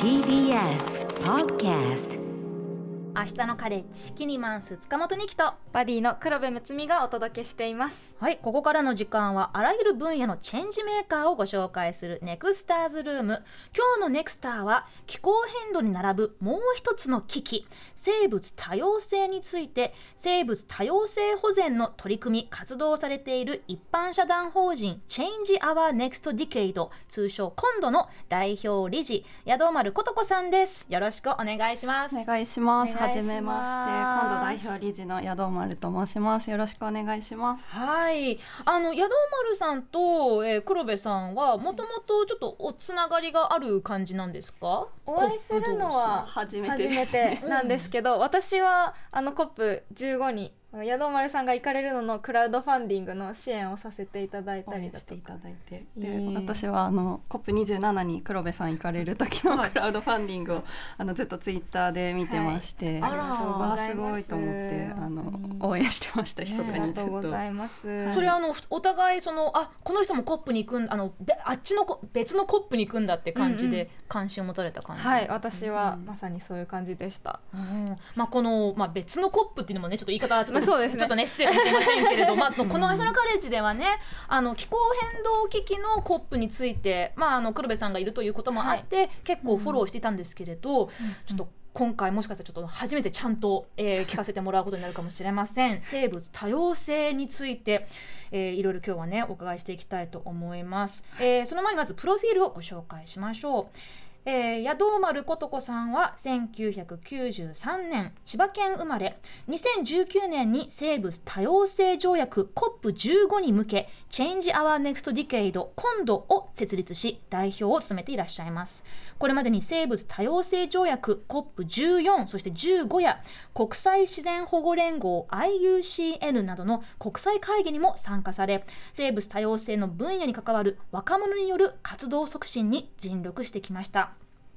TBS Podcast 明日のカレッジキニマンス塚本二木とバディの黒部睦美がお届けしています。はいここからの時間はあらゆる分野のチェンジメーカーをご紹介するネクスターズルーム。今日のネクスターは気候変動に並ぶもう一つの危機生物多様性について生物多様性保全の取り組み活動されている一般社団法人 Change Our Next Decade 通称今度の代表理事宿丸琴子さんです。よろしくお願いします。お願いします。はじめまして。今度代表理事の宿丸と申します。よろしくお願いします。はい、あの宿丸さんと、えー、黒部さんはもともとちょっとおつながりがある感じなんですか？お会いするのは初めてです。てなんですけど、私はあのコップ15に宿丸さんが行かれるののクラウドファンディングの支援をさせていただい応たりだと援していただいて、いでい私はあのコップ27に黒部さん行かれる時のはい。クラウドファンディングをあのずっとツイッターで見てまして、はい。あすごいと思ってあの応援してました密あかに。ずっとりがとうご。ざいます。それあのお互いそのあこの人もコップに行くんあのべあっちのコ別のコップに行くんだって感じうんうで関心を持たれた感じ。はい、私はうん。まさにそういう感じでした。うん。まあこのまあ別のコップっていうのもねちょっと言い方はちょっと、まあそうですね。ちょっとね失礼かもしれませんけれど、ま あこの明日のカレッジではねあの気候変動危機のコップについてまああの黒部さんがいるということもあって、結構フォローしていたんですけれど、ちょっと今回もしかしたらちょっと初めてちゃんと、えー 聞かせてもらうことになるかもしれません。生物多様性について、えーいろいろ今日はねお伺いしていきたいと思います、えーその前にまずプロフィールをご紹介しましょうえー、宿丸琴子さんは1993年千葉県生まれ。2019年に生物多様性条約 COP15 に向け Change Our Next Decade 今度を設立し代表を務めていらっしゃいます。これまでに生物多様性条約 COP14 そして15や国際自然保護連合 IUCN などの国際会議にも参加され生物多様性の分野に関わる若者による活動促進に尽力してきました。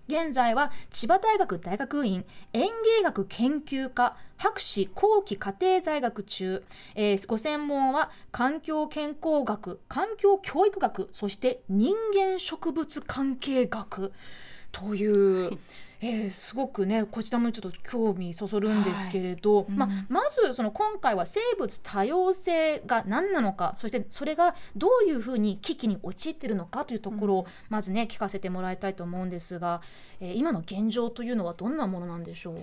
現在は千葉大学大学院園芸学研究科博士後期家庭在学中、えーご専門は環境健康学環境教育学そして人間植物関係学という、えーすごくねこちらもちょっと興味そそるんですけれど、まあまずその今回は生物多様性が何なのかそしてそれがどういうふうに危機に陥っているのかというところをまずね聞かせてもらいたいと思うんですが、えー今の現状というのはどんなものなんでしょう？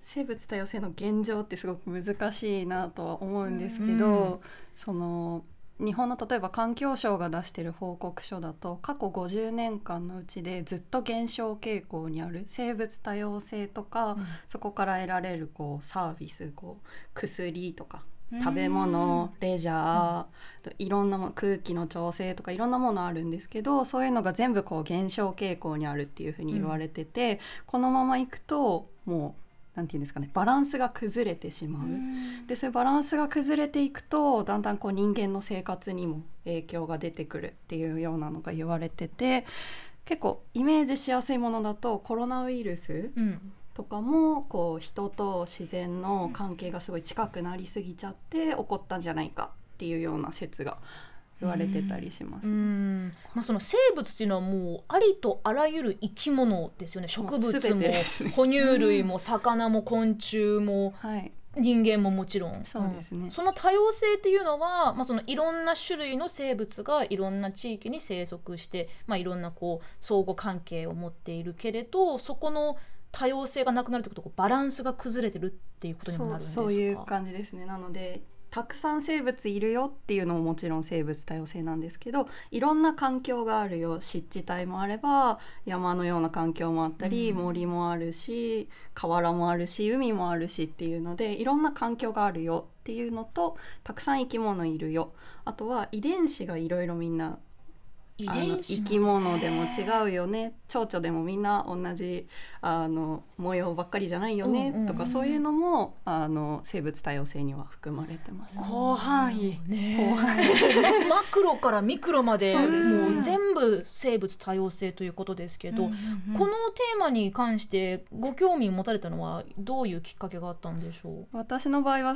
生物多様性の現状ってすごく難しいなとは思うんですけど、うん。その日本の例えば環境省が出してる報告書だと過去50年間のうちでずっと減少傾向にある生物多様性とか、そこから得られるこうサービスこう薬とか食べ物レジャー、といろんなもの空気の調整とかいろんなものあるんですけどそういうのが全部こう減少傾向にあるっていうふうに言われてて、このままいくともうなんていうんですかねバランスが崩れてしまう。でそういうバランスが崩れていくとだんだんこう人間の生活にも影響が出てくるっていうようなのが言われてて結構イメージしやすいものだとコロナウイルスうんとかもこう人と自然の関係がすごい近くなりすぎちゃって起こったんじゃないかっていうような説が言われてたりしますう。ん。まあ、その生物っていうのはもうありとあらゆる生き物ですよね。植物もね。哺乳類も魚も昆虫もはい、人間ももちろん。そうですね。ん。その多様性っていうのは、まあ、そのいろんな種類の生物がいろんな地域に生息して、まあ、いろんなこう相互関係を持っているけれどそこの多様性がなくなるってことはバランスが崩れてるっていうことにもなるんですか？そういう感じですね。なのでたくさん生物いるよっていうのももちろん生物多様性なんですけどいろんな環境があるよ。湿地帯もあれば山のような環境もあったり、うん。森もあるし河原もあるし海もあるしっていうのでいろんな環境があるよっていうのとたくさん生き物いるよ。あとは遺伝子がいろいろみんな遺伝子生き物でも違うよね。蝶々でもみんな同じあの模様ばっかりじゃないよね、うんうんうんとかそういうのもあの生物多様性には含まれてます。広範囲。ね。広範まマクロからミクロまでもう全部生物多様性ということですけど、このテーマに関してご興味を持たれたのはどういうきっかけがあったんでしょう？私の場合は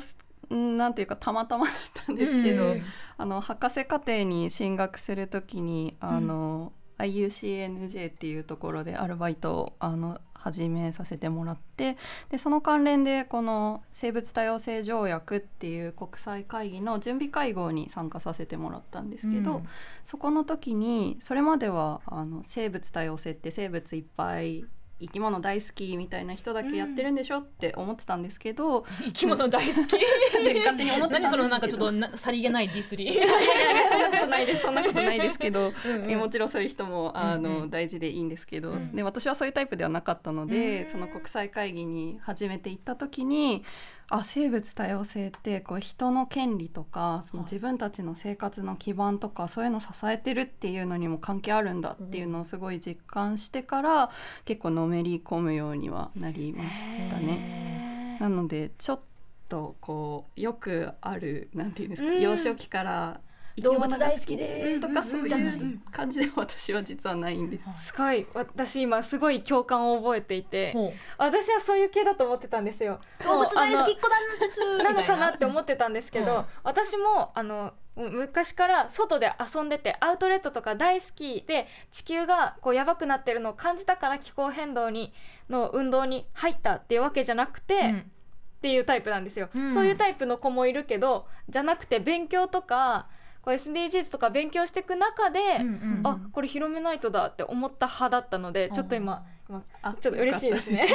なんていうかたまたまだったんですけど、うん。あの博士課程に進学するときにあの、IUCNJ っていうところでアルバイトをあの始めさせてもらってでその関連でこの生物多様性条約っていう国際会議の準備会合に参加させてもらったんですけど、うん。そこの時にそれまではあの生物多様性って生物いっぱい生き物大好きみたいな人だけやってるんでしょって思ってたんですけど、生き物大好き？で勝手に思ってたんですけど。何そのなんかちょっとなさりげないディスりいやいやいやそんなことないですそんなことないですけど。うんうん。えもちろんそういう人もあの、うんうん。大事でいいんですけど、うん。で私はそういうタイプではなかったので、うん。その国際会議に初めて行った時にあ生物多様性ってこう人の権利とかその自分たちの生活の基盤とかそういうのを支えてるっていうのにも関係あるんだっていうのをすごい実感してから結構のめり込むようにはなりましたね。なのでちょっとこうよくあるなんていうんですか、うん。幼少期から動物大好きでで。とかそうじゃないいう感じで私は実はないんです。すごい私今すごい共感を覚えていてほ私はそういう系だと思ってたんですよ。う動物大好きっも子なん なのかなって思ってたんですけど、うん私もあの昔から外で遊んでてアウトレットとか大好きで地球がこうやばくなってるのを感じたから気候変動にの運動に入ったっていうわけじゃなくて、うん。っていうタイプなんですよ、うん。そういうタイプの子もいるけどじゃなくて勉強とかこう SDGs とか勉強していく中で、うんうん。あこれ広めないとだって思った派だったのでちょっと今今あちょっと嬉しいですね。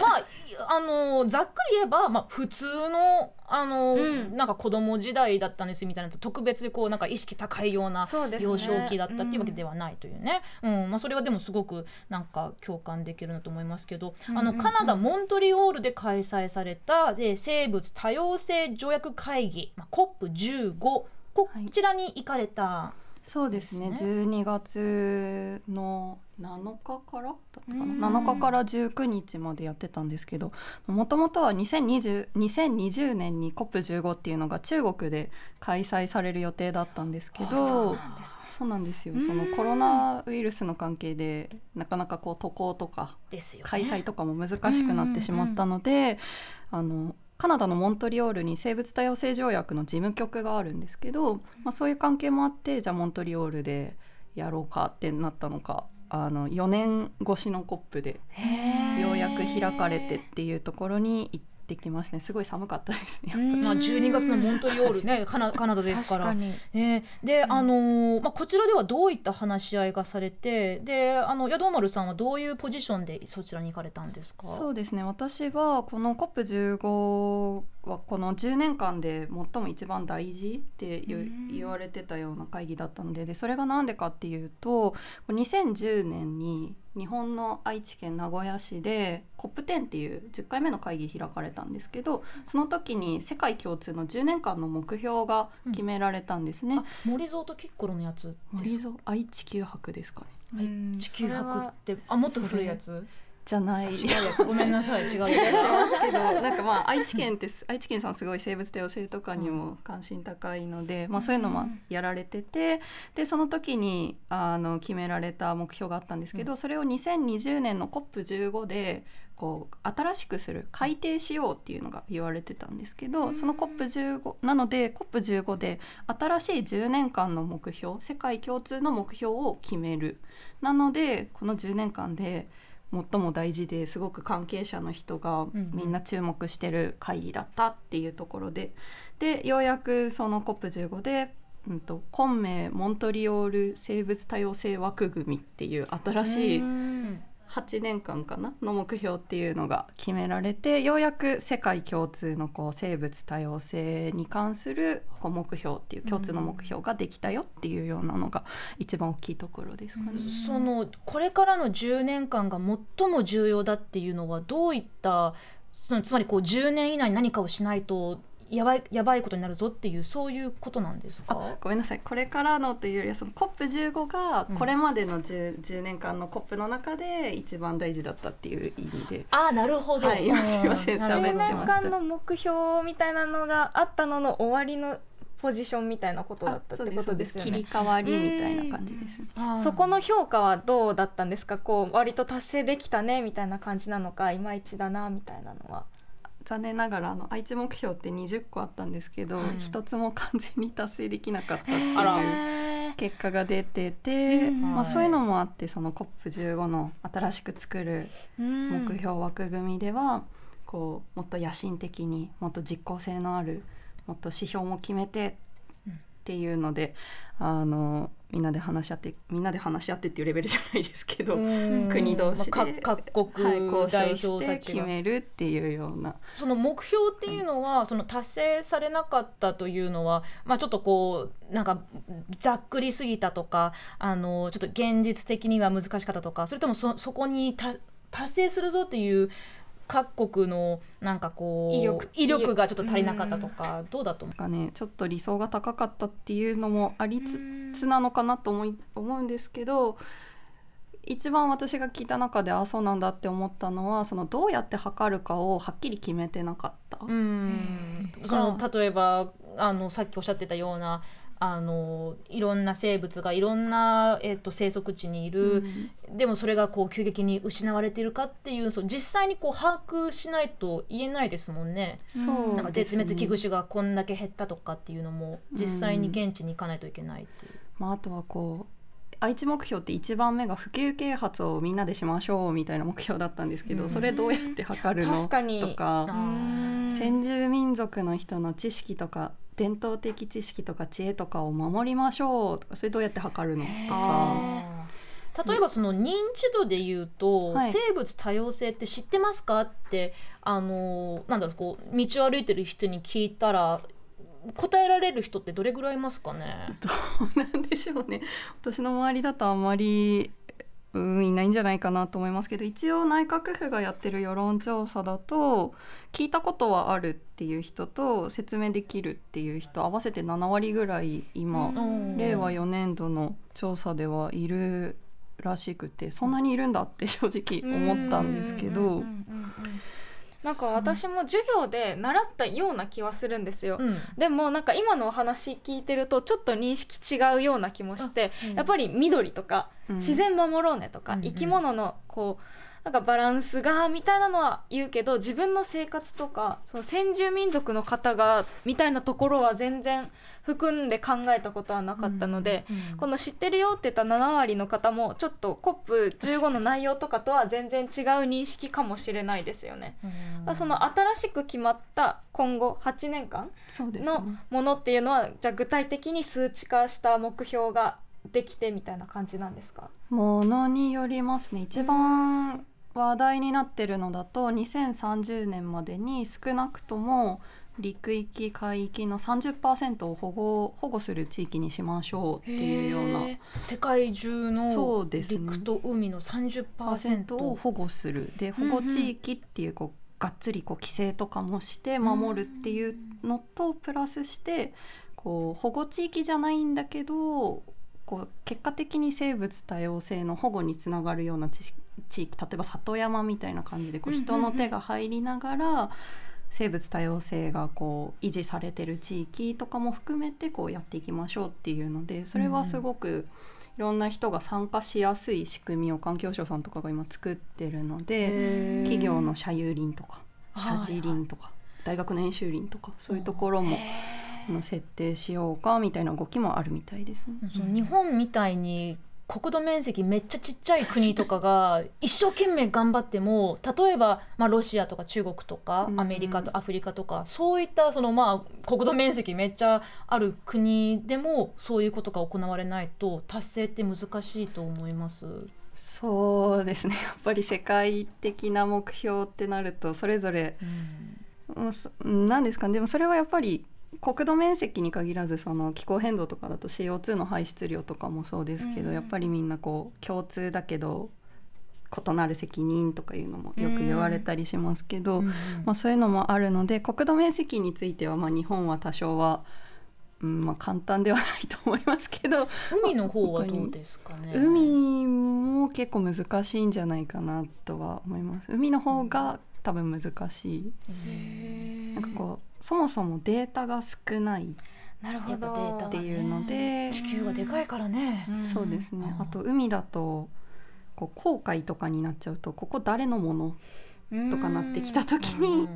まあいあのざっくり言えば、まあ、普通のあの、うん。なんか子供時代だったんですみたいな特別にこうなんか意識高いような幼少期だったっていうわけではないというね、うん。まあ、それはでもすごくなんか共感できるなと思いますけど、あのうんうん。うんカナダ・モントリオールで開催された、えー生物多様性条約会議、まあ、COP15 こはい。ちらに行かれた、そうですね。です12月の7日からだったかうん。な7日から19日までやってたんですけどもともとは2020 2020年に COP15 っていうのが中国で開催される予定だったんですけどそうなんですね。そうなんですよ。うん。そのコロナウイルスの関係でなかなかこう渡航とか。開催とかも難しくなってしまったので、あのカナダのモントリオールに生物多様性条約の事務局があるんですけど、まあ、そういう関係もあってじゃあモントリオールでやろうかってなったのかあの4年越しのコップでようやく開かれてっていうところに行ってきましたね。すごい寒かったですね。まあ、12月のモントリオールね カナカナダですから。ね、で、あのーまあ、こちらではどういった話し合いがされてであの宿丸さんはどういうポジションでそちらに行かれたんですか？そうですね。私はこの COP15 はこの10年間で最も一番大事って言われてたような会議だったのででそれが何でかっていうと2010年に日本の愛知県名古屋市で COP10 っていう10回目の会議開かれたんですけどその時に世界共通の10年間の目標が決められたんですね。あ森蔵とキッコロのやつ森蔵愛知九博ですかね。うん地球博ってあもっと古いやつ？じゃない。違うやつ。ごめんなさい。違うやますけど。なんかまあ愛知県ってす愛知県さんすごい生物多様性とかにも関心高いので、まあ、そういうのもやられててでその時にあの決められた目標があったんですけど、それを2020年の COP15 でこう新しくする改定しようっていうのが言われてたんですけど、その COP15 なので COP15 で新しい10年間の目標世界共通の目標を決める。なのでこの10年間で最も大事ですごく関係者の人がんみんな注目してる会議だったっていうところで、でようやくその COP15 で、うん、と昆明モントリオール生物多様性枠組みっていう新しいうん8年間かなの目標っていうのが決められてようやく世界共通のこう生物多様性に関するこう目標っていう共通の目標ができたよっていうようなのが一番大きいところですかね。そのこれからの10年間が最も重要だっていうのはどういったそのつまりこう10年以内に何かをしないとやばいやばいことになるぞっていうそういうことなんですか？あごめんなさい。これからのというよりはその COP15 がこれまでの 10,、10年間の COP の中で一番大事だったっていう意味で。あなるほど、はいうん。すいませんなるほど。10喋ってました年間の目標みたいなのがあったのの終わりのポジションみたいなことだったってことですよね。切り。替わりみたいな感じですね。そこの評価はどうだったんですか？こう割と達成できたねみたいな感じなのかいまいちだなみたいなのは。残念ながらあの愛知目標って20個あったんですけど、はい。一つも完全に達成できなかったっていう結果が出てて、うんまあ、はいそういうのもあってその COP15 の新しく作る目目標枠組みでは、こうもっと野心的にもっと実効性のあるもっと指標も決めてっていうので、あのみんなで話し合ってみんなで話し合ってっていうレベルじゃないですけど、うん。国同士で、まあ各国代交渉して決めるっていうような。その目標っていうのは、その達成されなかったというのは、まあ、ちょっとこうなんかざっくりすぎたとかあのちょっと現実的には難しかったとかそれともそそこにた達成するぞっていう各国のなんかこう威力。威力がちょっと足りなかったとか、どうだと思う？かねちょっと理想が高かったっていうのもありつつなのかなと思い思うんですけど一番私が聞いた中であそうなんだって思ったのはそのどうやって測るかをはっきり決めてなかった。うん。その例えばあのさっきおっしゃってたようなあのいろんな生物がいろんな、えっと生息地にいる、でもそれがこう急激に失われているかっていうそう実際にこう把握しないと言えないですもんね。そうなんか絶滅危惧種がこんだけ減ったとかっていうのも実際に現地に行かないといけないっていう。まあ、あとはこう愛知目標って1番目が普及啓発をみんなでしましょうみたいな目標だったんですけど、うん。それどうやって測るの確かに。とかあ先住民族の人の知識とか伝統的知識とか知恵とかを守りましょうとかそれどうやって測るのとか例えばその認知度で言うと、はい。生物多様性って知ってますかってあのなんだろうこう道を歩いてる人に聞いたら答えられる人ってどれぐらいいますかね？どうなんでしょうね。私の周りだとあんまりうんいないんじゃないかなと思いますけど一応内閣府がやってる世論調査だと聞いたことはあるっていう人と説明できるっていう人合わせて7割ぐらい今、うん令和4年度の調査ではいるらしくてそんなにいるんだって正直思ったんですけどなんか私も授業で習ったような気はするんですよ、うん。でもなんか今のお話聞いてるとちょっと認識違うような気もして、うん。やっぱり緑とかうん。自然守ろうねとか、うん。生き物のこうなんかバランスがみたいなのは言うけど自分の生活とかその先住民族の方がみたいなところは全然含んで考えたことはなかったので、うんこの知ってるよって言った7割の方もちょっと COP15 の内容とかとは全然違う認識かもしれないですよね。うん。その新しく決まった今後8年間のね。ものっていうのはじゃあ具体的に数値化した目標ができてみたいな感じなんですか？ものによりますね。一番話題になってるのだと2030年までに少なくとも陸域海域の30%を保護保護する地域にしましょうっていうような。世界中その陸と海の30%パーセントを保護する。で保護地域っていうこうがっつりこう規制とかもして守るっていうのとプラスしてこう保護地域じゃないんだけどこう結果的に生物多様性の保護につながるような地地域例えば里山みたいな感じでこう人の手が入りながら生物多様性がこう維持されてる地域とかも含めてこうやっていきましょうっていうのでそれはすごくいろんな人が参加しやすい仕組みを環境省さんとかが今作ってるので企業の社有林とかはい社寺林とか大学の演習林とかそういうところもあの設定しようかみたいな動きもあるみたいですね。その日本みたいに国土面積めっちゃちっちゃい国とかが一生懸命頑張っても例えば、まあ、ロシアとか中国とかうん。アメリカとアフリカとか、そういったその、まあ、国土面積めっちゃある国でもそういうことが行われないと達成って難しいと思います。そうですね。やっぱり世界的な目標ってなるとそれぞれうん。そなんですかね。でもそれはやっぱり国土面積に限らずその気候変動とかだと CO2 の排出量とかもそうですけど、うん。やっぱりみんなこう共通だけど異なる責任とかいうのもよく言われたりしますけど、まあ、そういうのもあるので国土面積についてはまあ日本は多少は、うんまあ、簡単ではないと思いますけど海の方はどうですかね？海も結構難しいんじゃないかなとは思います。海の方が多分難しい。なんかこうそもそもデータが少ないなるほど。っていうので、地球がでかいからね。そうですね。うん。あと海だとこう航海とかになっちゃうとここ誰のものとかなってきた時に、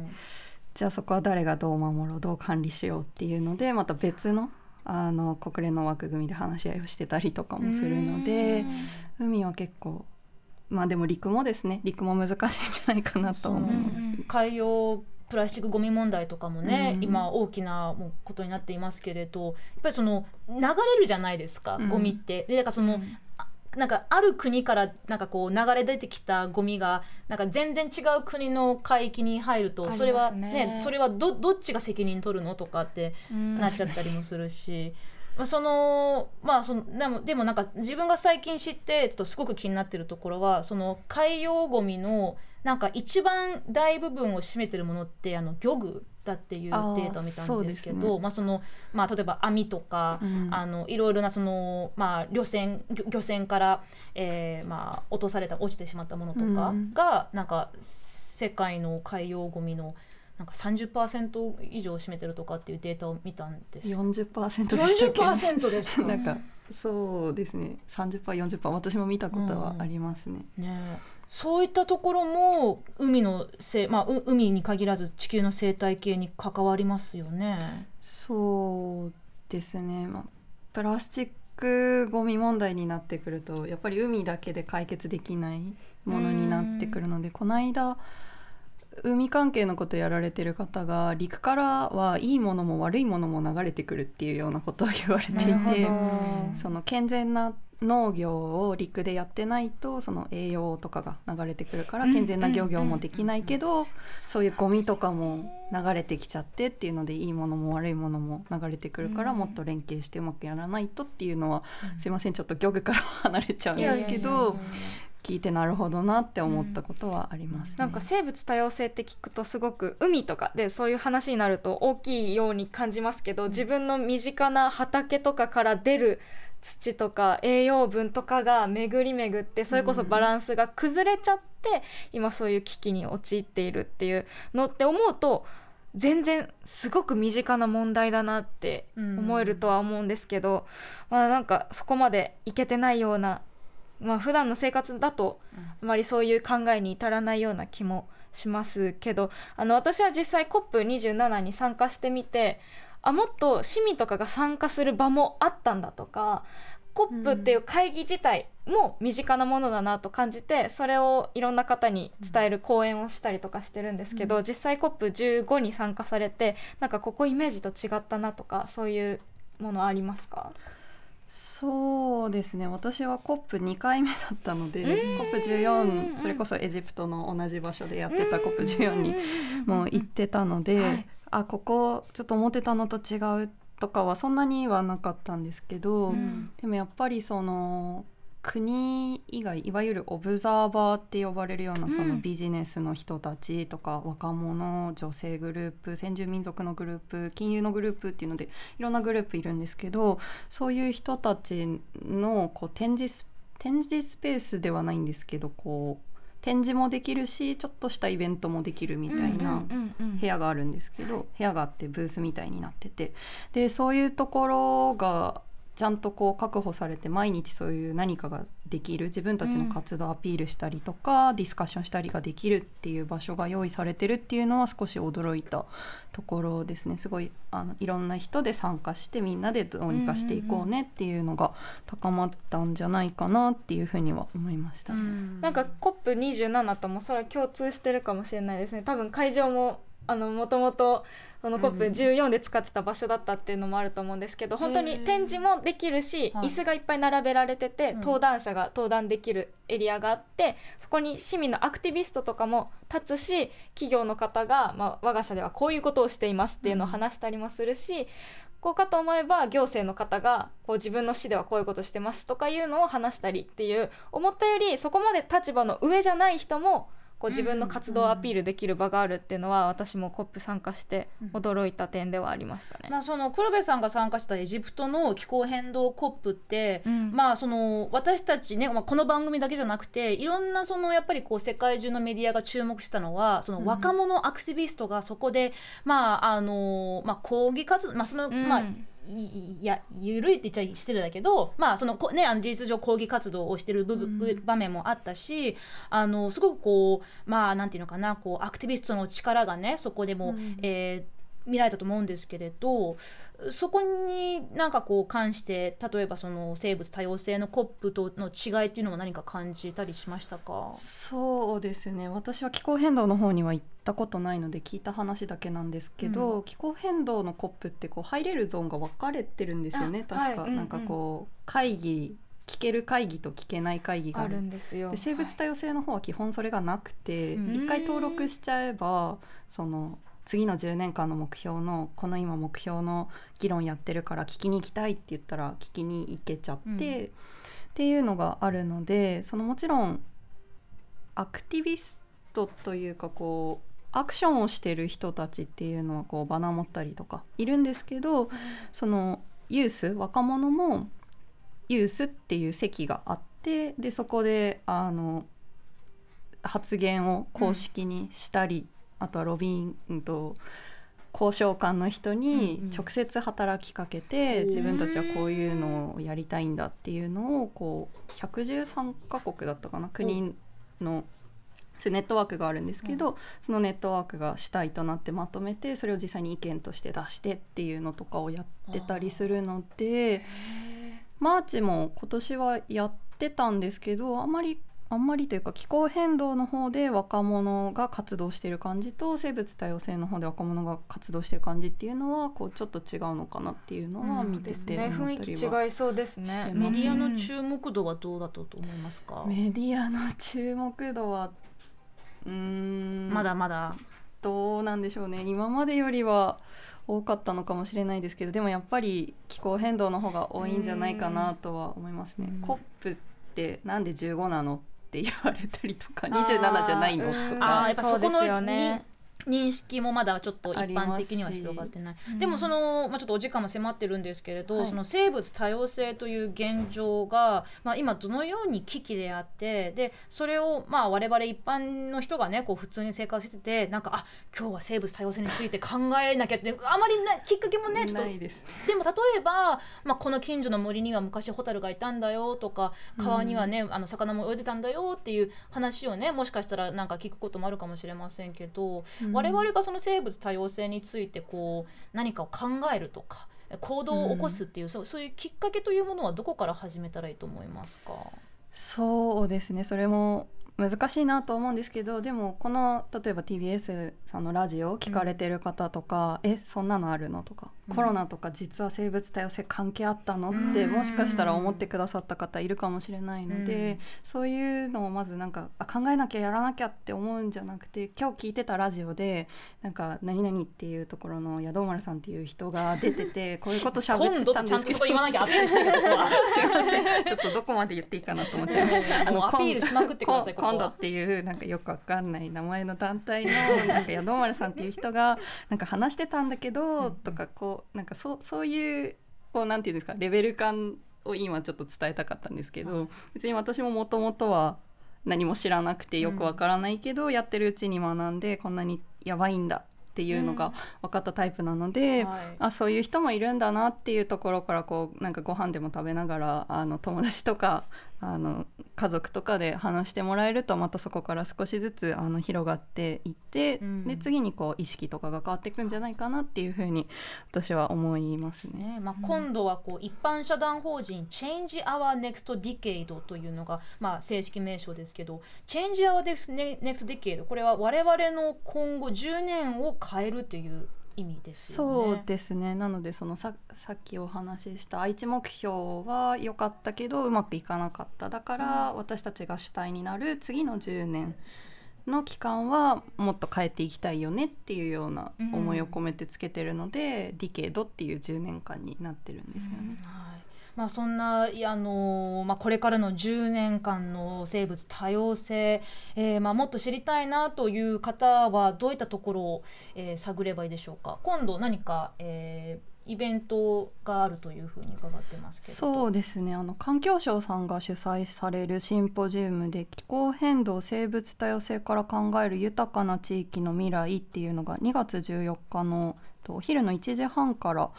じゃあそこは誰がどう守ろうどう管理しようっていうのでまた別のあの国連の枠組みで話し合いをしてたりとかもするので海は結構まあでも陸もですね陸も難しいんじゃないかなと思います。海洋プラスチックゴミ問題とかもね、うん今大きなもうことになっていますけれどやっぱりその流れるじゃないですか、うんゴミって。でだからその、あなんかある国からなんかこう流れ出てきたゴミがなんか全然違う国の海域に入るとそれはねねそれはどどっちが責任取るのとかってなっちゃったりもするし。まあ、そのまあそのでもでもなんか自分が最近知ってちょっとすごく気になってるところはその海洋ゴミのなんか一番大部分を占めてるものってあの漁具だっていうデータを見たんですけあーそうですね。どまあそのまあ例えば網とか、うん。あのいろいろなそのまあ漁船漁漁船から、えーまあ落とされた落ちてしまったものとかうんが、なんか世界の海洋ゴミのなんか30%以上を占めてるとかっていうデータを見たんです。よ。40%でしたっけ？40%ですか？なんかそうですね。30%40% 私も見たことはありますね。ね。えそういったところも海のせい、まあ、う海に限らず地球の生態系に関わりますよね。そうですね、まあ、プラスチックゴミ問題になってくるとやっぱり海だけで解決できないものになってくるのでこの間海関係のことやられてる方が陸からはいいものも悪いものも流れてくるっていうようなことを言われていてその健全な農業を陸でやってないとその栄養とかが流れてくるからうん健全な漁業もできないけどそういうゴミとかも流れてきちゃってっていうのでいいものも悪いものも流れてくるからうん。もっと連携してうまくやらないとっていうのはすいませんちょっと漁具からは 離れちゃうんですけど聞いてなるほどなって思ったことはありますね。なんか生物多様性って聞くとすごく海とかでそういう話になると大きいように感じますけど、自分の身近な畑とかから出る土とか栄養分とかが巡り巡ってそれこそバランスが崩れちゃって、今そういう危機に陥っているっていうのって思うと全然すごく身近な問題だなって思えるとは思うんですけど、まあなんかそこまでいけてないようなまあ普段の生活だとあまりそういう考えに至らないような気もしますけどあの私は実際 COP27 に参加してみてあもっと市民とかが参加する場もあったんだとか COP っていう会議自体も身近なものだなと感じてそれをいろんな方に伝える講演をしたりとかしてるんですけど、実際 COP15 に参加されてなんかここイメージと違ったなとかそういうものありますか？そうですね。私は COP2 回目だったのでうん。COP14 それこそエジプトの同じ場所でやってた COP14 にもう行ってたので、はい。あここちょっと思ってたのと違うとかはそんなにはなかったんですけど、うん。でもやっぱりその国以外いわゆるオブザーバーって呼ばれるようなそのビジネスの人たちとか、若者女性グループ先住民族のグループ金融のグループっていうのでいろんなグループいるんですけどそういう人たちのこう展示ス展示スペースではないんですけどこう展示もできるしちょっとしたイベントもできるみたいな。部屋があるんですけど部屋があってブースみたいになっててでそういうところがちゃんとこう確保されて毎日そういう何かができる自分たちの活動をアピールしたりとか、ディスカッションしたりができるっていう場所が用意されてるっていうのは少し驚いたところですね。すごいあのいろんな人で参加してみんなでどうにかしていこうねっていうのが高まったんじゃないかなっていうふうには思いましたね。なんか COP27 ともそれは共通してるかもしれないですね。多分会場もあのもともとその COP14 で使ってた場所だったっていうのもあると思うんですけど、本当に展示もできるし、はい。椅子がいっぱい並べられてて、うん。登壇者が登壇できるエリアがあってそこに市民のアクティビストとかも立つし企業の方が、まあ、我が社ではこういうことをしていますっていうのを話したりもするし、こうかと思えば行政の方がこう自分の市ではこういうことしてますとかいうのを話したりっていう思ったよりそこまで立場の上じゃない人もこう自分の活動をアピールできる場があるっていうのは私も COP 参加して驚いた点ではありましたね。まあ、その黒部さんが参加したエジプトの気候変動コップって、うん。まあその私たちね、まあ、この番組だけじゃなくていろんなそのやっぱりこう世界中のメディアが注目したのはその若者アクティビストがそこで、まああのまあ、抗議活動、まあそのうん。まあいいや緩いって言っちゃ失礼だけど、まあそのこね、あの事実上抗議活動をしてる部分、部場面もあったしあのすごくこうまあなんていうのかなこうアクティビストの力がねそこでも、えー見られたと思うんですけれどそこになんかこう関して例えばその生物多様性の COP との違いっていうのは何か感じたりしましたか？そうですね。私は気候変動の方には行ったことないので聞いた話だけなんですけど、気候変動の COP ってこう入れるゾーンが分かれてるんですよね。あ確か、はいうんうん。なんかこう会議聞ける会議と聞けない会議がああるるんですよ。で生物多様性の方は基本それがなくてうん一、回登録しちゃえばその次の10年間の目標のこの今目標の議論やってるから聞きに行きたいって言ったら聞きに行けちゃって、うん。っていうのがあるのでそのもちろんアクティビストというかこうアクションをしてる人たちっていうのはこうバナー持ったりとかいるんですけどそのユース若者もユースっていう席があってでそこであの発言を公式にしたり、あとはロビーうんと交渉官の人にうんうん。直接働きかけて、うん自分たちはこういうのをやりたいんだっていうのをこう113カ国だったかな国のネットワークがあるんですけど、そのネットワークが主体となってまとめてそれを実際に意見として出してっていうのとかをやってたりするのでマーチも今年はやってたんですけどあんまりあんまりというか気候変動の方で若者が活動してる感じと生物多様性の方で若者が活動してる感じっていうのはこうちょっと違うのかなっていうのは見ててですね思雰囲気違いそうですねメディアのうん注目度はどうだったと思いますか、メディアの注目度はうーん。まだまだ。どうなんでしょうね。今までよりは多かったのかもしれないですけどでもやっぱり気候変動の方が多いんじゃないかなとは思いますね。うん。コップってなんで15なの？って言われたりとか27じゃないのとうん。あやっぱそこのそうですよね認識もまだちょっと一般的には広がってない、うんでもその、まあ、ちょっとお時間も迫ってるんですけれど、はい。その生物多様性という現状が、まあ、今どのように危機であってでそれをまあ我々一般の人がねこう普通に生活しててなんかあ今日は生物多様性について考えなきゃってあまりなきっかけもねちょっと。ないです。でも例えば、まあ、この近所の森には昔ホタルがいたんだよとか川にはね、あの魚も泳いでたんだよっていう話をねもしかしたらなんか聞くこともあるかもしれませんけど、うん我々がその生物多様性についてこう何かを考えるとか行動を起こすっていう、そうそういうきっかけというものはどこから始めたらいいと思いますか？そうですね。それも難しいなと思うんですけどでもこの例えば TBS さんのラジオを聞かれてる方とか「えそんなのあるの?」とか、うん。コロナとか実は生物多様性関係あったの?」って、うん。もしかしたら思ってくださった方いるかもしれないので、うん。そういうのをまずなんかあ考えなきゃやらなきゃって思うんじゃなくて今日聞いてたラジオでなんか「何々」っていうところの宿丸さんっていう人が出てて こういうこと喋今って度ちゃんとたんですけどそこ言わなきゃアピールしなきゃそこは。すいませんちょっとどこまで言っていいかなと思っちゃいました。もうアピールしまくって今度っていうなんかよくわかんない名前の団体のなんか宿丸さんっていう人がなんか話してたんだけどとかこうなんかそうそういうこうなんていうんですかレベル感を今ちょっと伝えたかったんですけど、別に私ももともとは何も知らなくてよくわからないけど、やってるうちに学んでこんなにやばいんだっていうのが分かったタイプなので、はい。あそういう人もいるんだなっていうところからこうなんかご飯でも食べながらあの友達とかあの家族とかで話してもらえるとまたそこから少しずつあの広がっていって、うんで次にこう意識とかが変わっていくんじゃないかなっていうふうに私は思いますね。ねまあ、今度はこう一般社団法人 Change Our Next Decade というのが、まあ、正式名称ですけど Change Our Next Decade これは我々の今後10年を変えるという意味ですよね。そうですね。なのでそのささっきお話しした愛知目標は良かったけどうまくいかなかった。だから、私たちが主体になる次の10年の期間はもっと変えていきたいよねっていうような思いを込めてつけてるので、ディケードっていう10年間になってるんですよね。はいまあ、そんなあのまあ、これからの10年間の生物多様性、えーまあ、もっと知りたいなという方はどういったところを、えー探ればいいでしょうか？今度何か、えーイベントがあるというふうに伺ってますけど。そうですね。あの環境省さんが主催されるシンポジウムで気候変動生物多様性から考える豊かな地域の未来っていうのが2月14日のとお昼の1時半から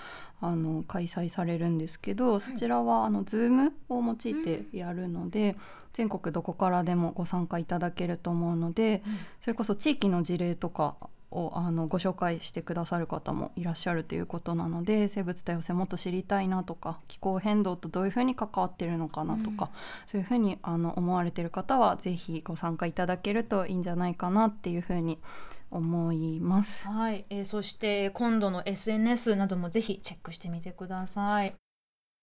あの開催されるんですけどそちらはあの Zoom を用いてやるので、全国どこからでもご参加いただけると思うので、それこそ地域の事例とかをあのご紹介してくださる方もいらっしゃるということなので生物多様性もっと知りたいなとか気候変動とどういうふうに関わってるのかなとか、そういうふうにあの思われてる方はぜひご参加いただけるといいんじゃないかなっていうふうに思います。はい、えーそして今度の SNS などもぜひチェックしてみてください。